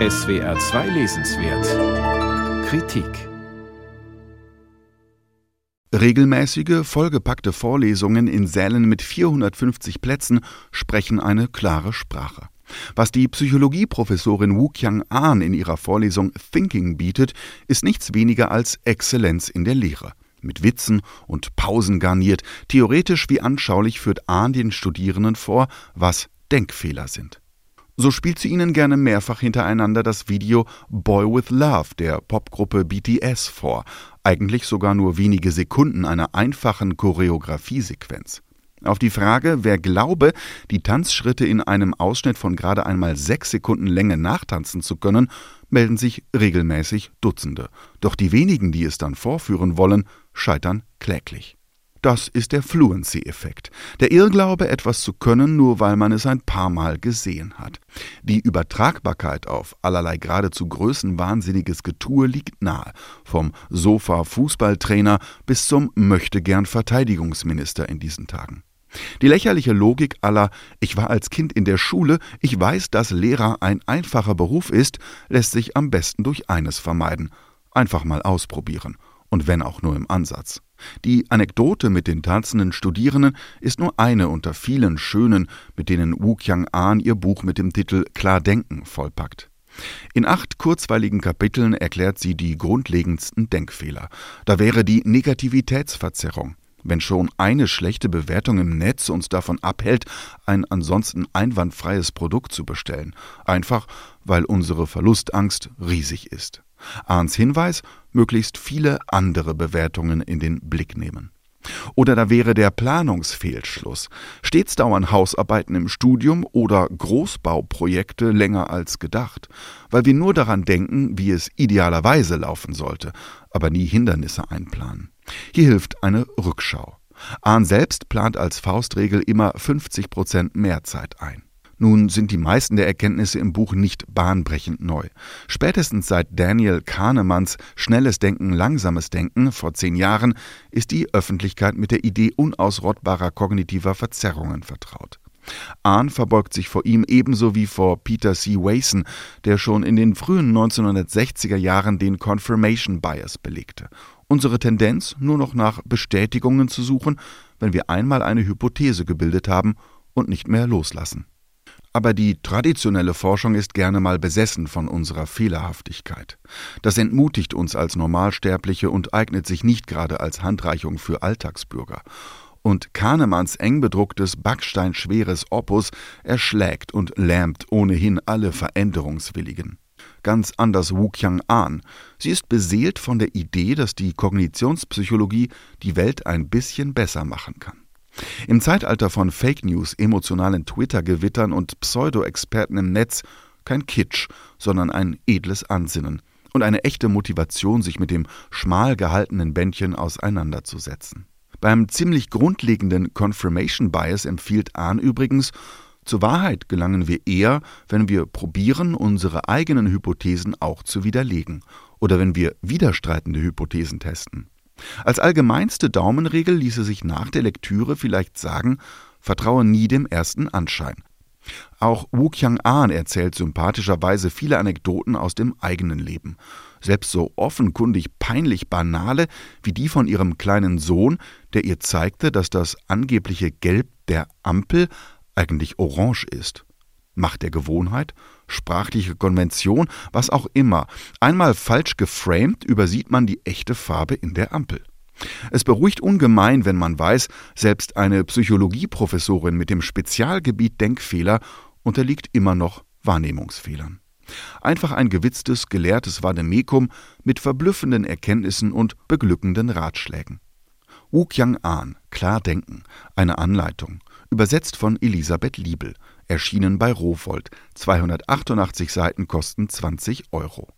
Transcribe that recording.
SWR 2 Lesenswert Kritik Regelmäßige, vollgepackte Vorlesungen in Sälen mit 450 Plätzen sprechen eine klare Sprache. Was die Psychologieprofessorin Wu Qiang-an in ihrer Vorlesung Thinking bietet, ist nichts weniger als Exzellenz in der Lehre. Mit Witzen und Pausen garniert, theoretisch wie anschaulich führt Ahn den Studierenden vor, was Denkfehler sind. So spielt sie ihnen gerne mehrfach hintereinander das Video Boy with Love der Popgruppe BTS vor, eigentlich sogar nur wenige Sekunden einer einfachen Choreografiesequenz. Auf die Frage, wer glaube, die Tanzschritte in einem Ausschnitt von gerade einmal sechs Sekunden Länge nachtanzen zu können, melden sich regelmäßig Dutzende. Doch die wenigen, die es dann vorführen wollen, scheitern kläglich. Das ist der Fluency-Effekt. Der Irrglaube, etwas zu können, nur weil man es ein paar Mal gesehen hat. Die Übertragbarkeit auf allerlei geradezu größenwahnsinniges Getue liegt nahe. Vom Sofa-Fußballtrainer bis zum Möchtegern-Verteidigungsminister in diesen Tagen. Die lächerliche Logik aller Ich war als Kind in der Schule, ich weiß, dass Lehrer ein einfacher Beruf ist, lässt sich am besten durch eines vermeiden. Einfach mal ausprobieren. Und wenn auch nur im Ansatz. Die Anekdote mit den tanzenden Studierenden ist nur eine unter vielen schönen, mit denen Wu Qiang-an ihr Buch mit dem Titel Klar Denken vollpackt. In acht kurzweiligen Kapiteln erklärt sie die grundlegendsten Denkfehler. Da wäre die Negativitätsverzerrung. Wenn schon eine schlechte Bewertung im Netz uns davon abhält, ein ansonsten einwandfreies Produkt zu bestellen, einfach weil unsere Verlustangst riesig ist. Ahns Hinweis, möglichst viele andere Bewertungen in den Blick nehmen. Oder da wäre der Planungsfehlschluss. Stets dauern Hausarbeiten im Studium oder Großbauprojekte länger als gedacht, weil wir nur daran denken, wie es idealerweise laufen sollte, aber nie Hindernisse einplanen. Hier hilft eine Rückschau. Ahn selbst plant als Faustregel immer 50 Prozent mehr Zeit ein. Nun sind die meisten der Erkenntnisse im Buch nicht bahnbrechend neu. Spätestens seit Daniel Kahnemanns Schnelles Denken, Langsames Denken vor zehn Jahren ist die Öffentlichkeit mit der Idee unausrottbarer kognitiver Verzerrungen vertraut. Ahn verbeugt sich vor ihm ebenso wie vor Peter C. Wason, der schon in den frühen 1960er Jahren den Confirmation Bias belegte. Unsere Tendenz, nur noch nach Bestätigungen zu suchen, wenn wir einmal eine Hypothese gebildet haben und nicht mehr loslassen. Aber die traditionelle Forschung ist gerne mal besessen von unserer Fehlerhaftigkeit. Das entmutigt uns als Normalsterbliche und eignet sich nicht gerade als Handreichung für Alltagsbürger. Und Kahnemanns eng bedrucktes, backsteinschweres Opus erschlägt und lähmt ohnehin alle Veränderungswilligen. Ganz anders Wu Qiang-an. Sie ist beseelt von der Idee, dass die Kognitionspsychologie die Welt ein bisschen besser machen kann. Im Zeitalter von Fake News, emotionalen Twitter-Gewittern und Pseudo-Experten im Netz kein Kitsch, sondern ein edles Ansinnen und eine echte Motivation, sich mit dem schmal gehaltenen Bändchen auseinanderzusetzen. Beim ziemlich grundlegenden Confirmation Bias empfiehlt Ahn übrigens, zur Wahrheit gelangen wir eher, wenn wir probieren, unsere eigenen Hypothesen auch zu widerlegen oder wenn wir widerstreitende Hypothesen testen. Als allgemeinste Daumenregel ließe sich nach der Lektüre vielleicht sagen, vertraue nie dem ersten Anschein. Auch Wu Qiang-an erzählt sympathischerweise viele Anekdoten aus dem eigenen Leben. Selbst so offenkundig peinlich banale wie die von ihrem kleinen Sohn, der ihr zeigte, dass das angebliche Gelb der Ampel eigentlich orange ist. Macht der Gewohnheit, sprachliche Konvention, was auch immer. Einmal falsch geframed, übersieht man die echte Farbe in der Ampel. Es beruhigt ungemein, wenn man weiß, selbst eine Psychologieprofessorin mit dem Spezialgebiet Denkfehler unterliegt immer noch Wahrnehmungsfehlern. Einfach ein gewitztes, gelehrtes Vademekum mit verblüffenden Erkenntnissen und beglückenden Ratschlägen. Wu Qiang-an, Klar denken, eine Anleitung, übersetzt von Elisabeth Liebel, erschienen bei Rowold. 288 Seiten kosten 20 Euro.